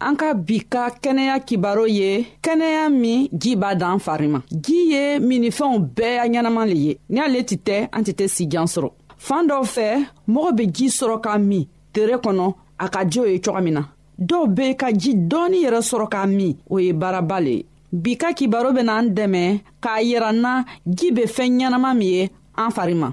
an ka bi ka kɛnɛya kibaro ye kɛnɛya min ji b'a dan fari ma ji ye minifɛnw bɛɛ ya ɲɛnama le ye ni ale tɛ tɛ an tɛ tɛ sijan sɔrɔ fan dɔw fɛ mɔgɔ bɛ ji sɔrɔ k'a min tere kɔnɔ a ka jo ye cogo min na dɔw bɛ ka ji dɔɔni yɛrɛ sɔrɔ k'a min o ye baaraba le ye bi ka kibaro bɛ n'an dɛmɛ k'a yira n na ji bɛ fɛn ɲɛnama min ye an fari ma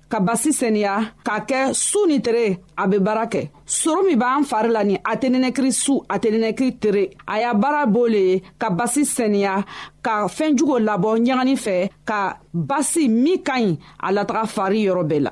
ka basi seniya k'a kɛ su ni tere a be baara kɛ soro min b'an fari la ni a tɛnɛnɛkiri su a tɛnɛnɛkiri tere a y'a baara b'o le ye ka basi sɛniya ka fɛɛn jugo labɔ ɲagani fɛ ka basi min ka ɲi a lataga fari yɔrɔ bɛɛ la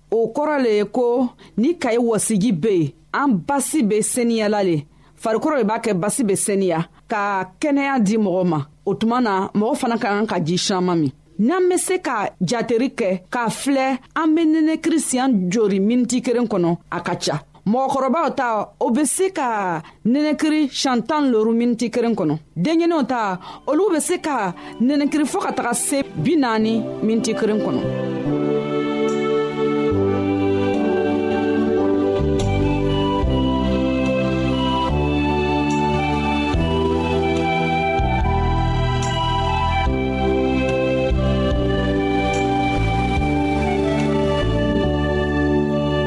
o kɔrɔ le ye ko ni kayi wɔsiji be yen an basi be seniyala le farikolo de b'a kɛ basi be seniya ka kɛnɛya di mɔgɔ ma o tuma na mɔgɔ fana ka kan ka ji siyaman min n'an be se ka jateri kɛ k'a filɛ an be nɛnɛ kirisiyan jori miniti keren kɔnɔ a ka ca mɔgɔkɔrɔbaw ta o bɛ se ka nɛnɛkiri siɲɛ tan ni loru miniti kelen kɔnɔ denɲɛninw ta olu bɛ se ka nɛnɛkiri fɔ ka taga se bi naani miniti kelen kɔnɔ.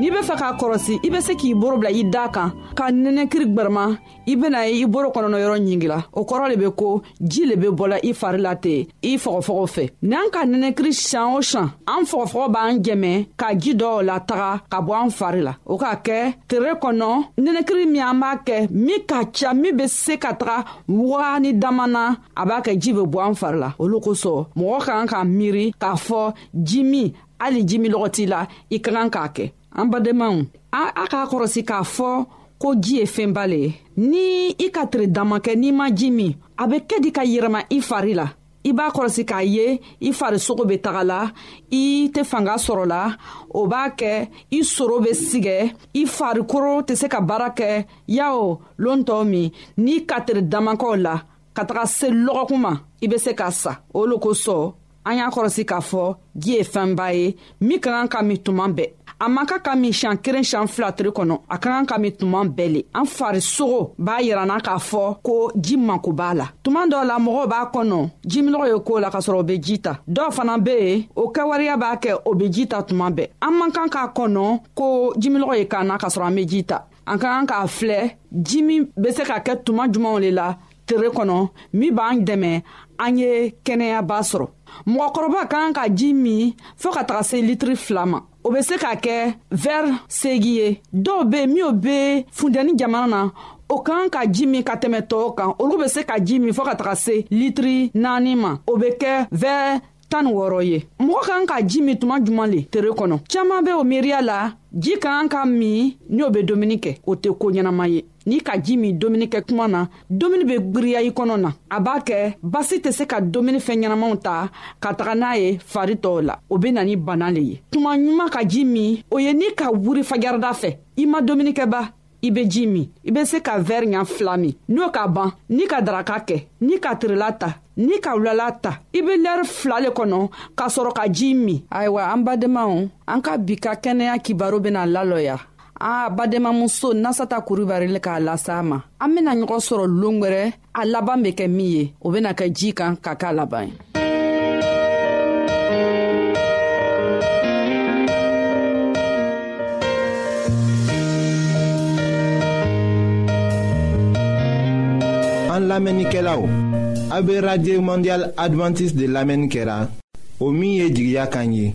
n'i be fɛ k'a kɔrɔsi i be se k'i boro bila i daa kan ka nɛnɛkiri gwɛrɛma i bena ye i boro kɔnɔnɔ yɔrɔ ɲingila o kɔrɔ le be ko ji le be bɔla i fari la ten i fɔgɔfɔgɔ fɛ n'an ka nɛnɛkiri sian o sian an fɔgɔfɔgɔ b'an jɛmɛ ka ji dɔw la taga ka bɔ an fari la o k'a kɛ tere kɔnɔ nɛnɛkiri min an b'a kɛ min ka ca min be se ka taga wagani daman na a b'a kɛ ji bɛ bɔ an fari la olu kosɔn mɔgɔ ka kan ka miiri k'a fɔ ji min hali ji min lɔgɔ t'i la i ka kan k'a kɛ an badenmaw a k'a kɔrɔsi k'a fɔ ko ji ye fɛnba le ye ni i ka tiri dama kɛ n'i ma ji min a bɛ kɛ di ka yɛlɛma i fari la i b'a kɔlɔsi k'a ye i farisogo bɛ taga la i tɛ fanga sɔrɔ la o b'a kɛ i soro bɛ sigɛ i farikolo tɛ se ka baara kɛ yawo lon tɔw min n'i ka teri damakɔw la ka taga se lɔgɔkun ma i bɛ se k'a sa o lo kosɔn an y'a kɔlɔsi k'a fɔ ji ye fɛnba ye min ka kan ka min tuma bɛɛ a man ka ka min siɲan kelen siɲan fila tiri kɔnɔ a ka kan ka min tuma bɛɛ le an farisogo b'a yiranna k'a fɔ ko ji mako b'a la tuma dɔw la mɔgɔw b'a kɔnɔ jiminɔgɔ ye koo la k'a sɔrɔ o be ji ta dɔw fana be yen o kɛwariya b'a kɛ o be ji ta tuma bɛɛ an man kan k'a kɔnɔ ko jiminɔgɔ ye k'an na k'a sɔrɔ an be ji ta an ka kan k'a filɛ ji min bɛ se ka kɛ tuma jumanw le la tere kɔnɔ min b'an dɛmɛ an ye kɛnɛyaba sɔrɔ mɔgɔkɔrɔba ka kan ka ji min fɔɔ ka taga se litiri fila ma o bɛ se ka kɛ vɛri segi ye dɔw be yen minw be funteni jamana na o ka kan ka ji min ka tɛmɛ tɔɔw kan olu bɛ se ka ji min fɔɔ ka taga se litiri naani ma o bɛ kɛ vɛri tan ni wɔɔrɔ ye mɔgɔ kan ka ji min tuma juman le tere kɔnɔ caaman be o miiriya la ji ka kan ka min ni o be dumuni kɛ o tɛ koo ɲɛnama ye n'i ka ji min dumuni kɛ kuma na dumuni be gwiriya i kɔnɔ na a b'a kɛ basi tɛ se ka dumuni fɛn ɲɛnamaw ta ka taga n'a ye fari tɔw la o be na ni bana le ye tuma ɲuman ka ji min o ye ni ka wuri fajarada fɛ i ma dumuni kɛba i be ji min i be se ka vɛri ɲa fila min n'o ka ban ni ka daraka kɛ ni ka tirila ta ni ka wulala ta i be lɛri fila le kɔnɔ k'a sɔrɔ ka ji min ayiwa an badenmaw an ka bi ka kɛnɛya kibaro bena lalɔya a badenmamuso nasata kuribari le k'a lasa ma an bena ɲɔgɔn sɔrɔ loon gwɛrɛ a laban bɛ kɛ min ye o bɛna kɛ ji kan ka k'a laban ye an lamɛnnikɛlaw a bɛ radio mondial adventiste de lamɛnni kɛra o min ye jigiya kan ye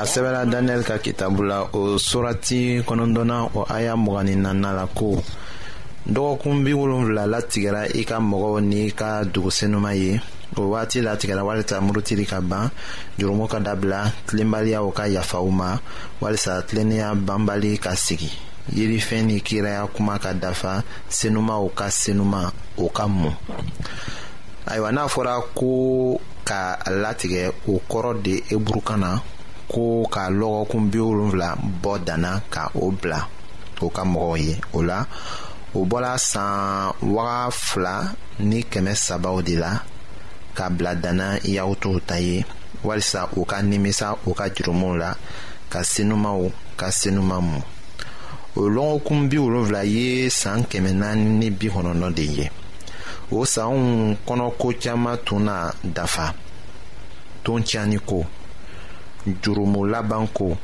a sɛbɛla daniyɛli ka kitabu la o surati kɔnɔdɔnna o aya mɔgɔ ni nanna la ko dɔgɔkun bi wolonfila latigɛra i ka mɔgɔw n'i ka dugusenuma ye o waati latigɛra walisa murutili ka ban jurumu ka dabila tilenbaliyaw ka yafa u ma walisa tilennenya banbali ka sigi yirifɛn ni kiraya kuma ka dafa senumaw ka senuma o ka mɔ ayiwa n'a fɔra ko ka a latigɛ o kɔrɔ de eburukan na ko ka lɔgɔkun bi wolonfila bɔ danna ka o bila o ka mɔgɔw ye o la o bɔla san waga fila ni kɛmɛ sabaw de la ka bila danna yahutuw ta ye walisa u ka nimisa u ka jurumuw la ka senumaw ka senuma mu o lɔgɔkun bi wolonfila ye saan kɛmɛ naani ni bi kɔnɔntɔn de ye o sanw kɔnɔ ko caman tun na dafa ton tiɲɛni ko jurumu laban ko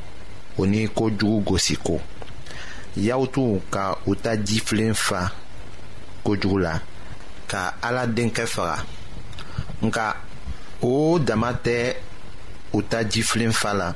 o ni ko jugu gosi ko yawutu ka u ta jifilen fa kojugu la ka ala denkɛ faga nka o dama tɛ u ta jifilen fa la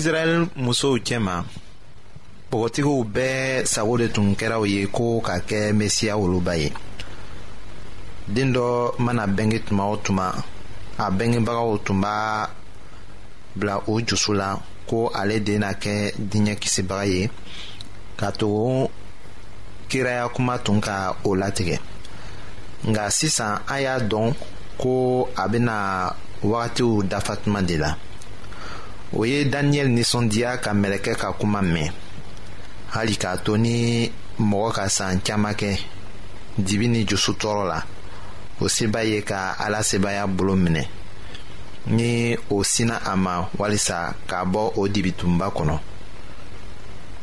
israɛl musow cɛma bɔgɔtigiw bɛɛ sago de tun kɛra u ye ko ka kɛ mesiya woloba ye den dɔ mana bɛnge tuma o tuma a bɛngebagaw tun b'a bila o jusu la ko ale de na kɛ diɲɛ kisibaga ye ka to kiraya kuma tun ka o latigɛ nka sisan an y'a dɔn ko a bɛna wagatiw dafa tuma de la o ye daniyɛli nisɔndiya ka mɛlɛkɛ ka kuma mɛn hali k'a to ni mɔgɔ ka san caman kɛ dibi ni jusu tɔɔrɔ la o seba ye ka ala sebaya bolo minɛ ni o sina a ma walisa k'a bɔ o dibitunba kɔnɔ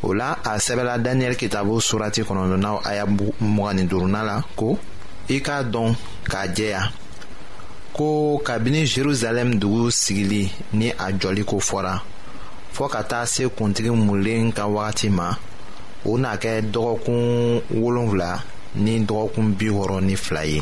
o la a sɛbɛla daniyɛli kitabu surati kɔnɔntɔnnaw aya mugan ni duurunan la ko i k'a dɔn k'a jɛya ko kabini jerusalɛm dugu sigili ni a jɔli ko fɔra fɔɔ ka taa se kuntigi mulen ka wagati ma o na kɛ dɔgɔkun wolonfila ni dɔgɔkun bi wɔɔrɔ ni fila ye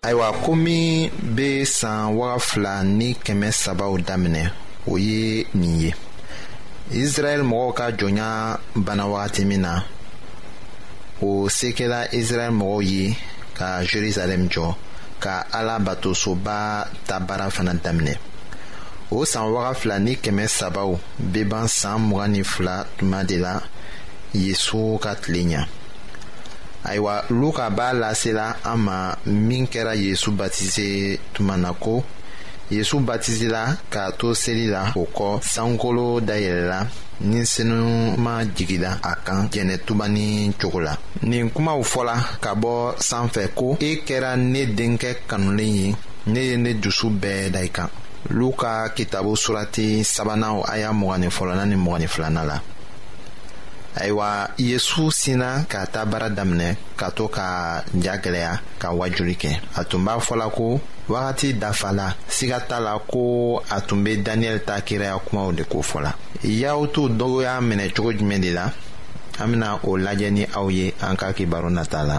ayiwa ko min bɛ san waga fila ni kɛmɛ sabaw daminɛ o ye nin ye israɛl mɔgɔw ka jɔnya bana wagati min na o se kɛra israɛl mɔgɔw ye ka jerusalɛm jɔ ka ala batosoba ta baara fana daminɛ o san waga fila ni kɛmɛ sabaw bɛ ban san mugan ni fila tuma de la yesu ka tile ɲɛ ayiwa luka b'a lasela an ma min kɛra yesu batise tuma na ko yesu batisela k'a to seli la o kɔ sankolo dayɛlɛla ni senuma jigila a kan jɛnɛtuba ni cogo la nin kumaw fɔla ka bɔ sanfɛ ko e kɛra ne denkɛ kanulen ye ne ye ne dusu bɛɛ da i kan luka kitabu surati sabanan aya mɔgɔnin fɔlɔna ni mɔgɔnin filana la ayiwa yesu sinna ka taa baara daminɛ ka to ka ja gwɛlɛya ka wajuli kɛ a tun b'a fɔla ko wagati dafa la siga t'a la ko a tun be daniyɛli ta kiraya kumaw de ko fɔla yahutu dɔw y'a minɛ cogo jumɛn de la an bena o lajɛ ni aw ye an ka kibaru nata la